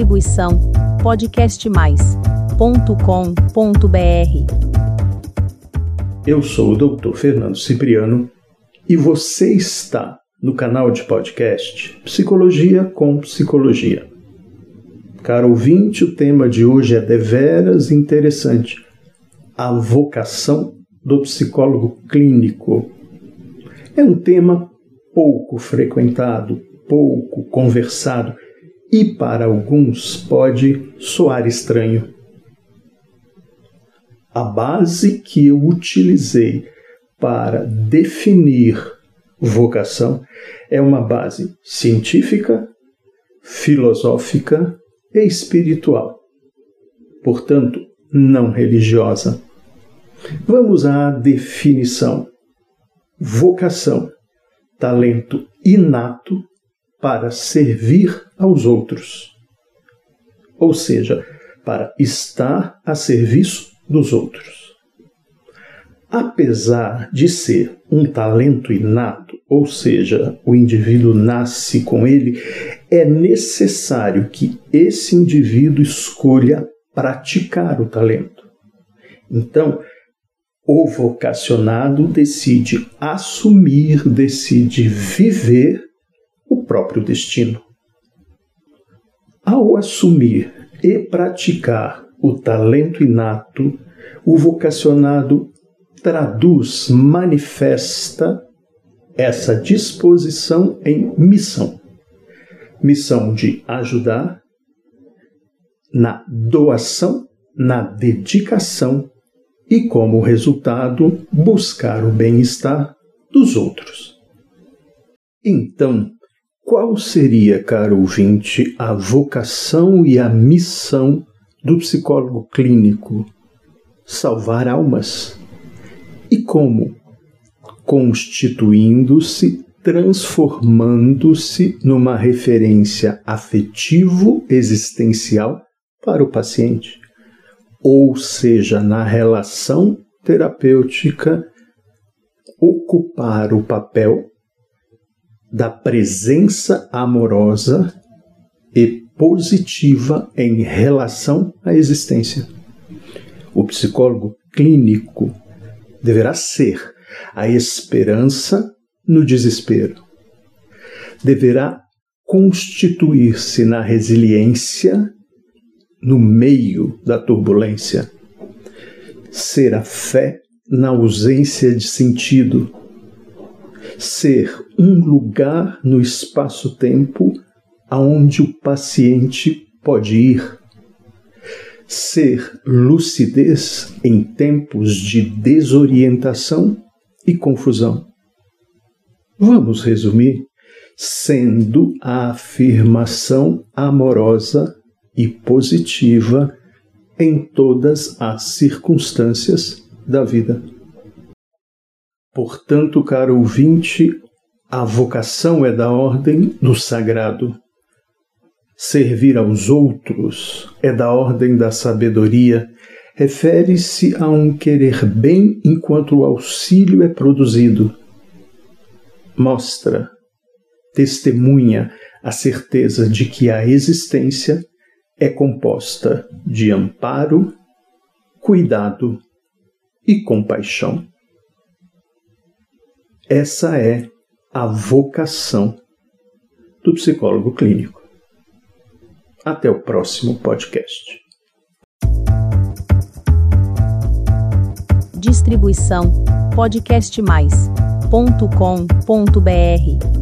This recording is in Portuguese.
Distribuição podcastmais.com.br. Eu sou o Dr. Fernando Cipriano e você está no canal de podcast Psicologia com Psicologia. Caro ouvinte, o tema de hoje é deveras interessante. A vocação do psicólogo clínico. É um tema pouco frequentado, pouco conversado e para alguns pode soar estranho. A base que eu utilizei para definir vocação é uma base científica, filosófica e espiritual, portanto, não religiosa. Vamos à definição. Vocação, talento inato para servir aos outros. Ou seja, para estar a serviço dos outros. Apesar de ser um talento inato, ou seja, o indivíduo nasce com ele, é necessário que esse indivíduo escolha praticar o talento. Então, o vocacionado decide assumir, decide viver o próprio destino. Ao assumir e praticar o talento inato, o vocacionado traduz, manifesta essa disposição em missão. Missão de ajudar na doação, na dedicação e, como resultado, buscar o bem-estar dos outros. Então, qual seria, caro ouvinte, a vocação e a missão do psicólogo clínico? Salvar almas. E como? Constituindo-se, transformando-se numa referência afetivo-existencial para o paciente. Ou seja, na relação terapêutica, ocupar o papel da presença amorosa e positiva em relação à existência. O psicólogo clínico deverá ser a esperança no desespero. Deverá constituir-se na resiliência no meio da turbulência. Ser a fé na ausência de sentido ser um lugar no espaço-tempo aonde o paciente pode ir. Ser lucidez em tempos de desorientação e confusão. Vamos resumir sendo a afirmação amorosa e positiva em todas as circunstâncias da vida. Portanto, caro ouvinte, a vocação é da ordem do sagrado. Servir aos outros é da ordem da sabedoria, refere-se a um querer bem enquanto o auxílio é produzido. Mostra, testemunha a certeza de que a existência é composta de amparo, cuidado e compaixão. Essa é a vocação do psicólogo clínico. Até o próximo podcast. Distribuição podcastmais.com.br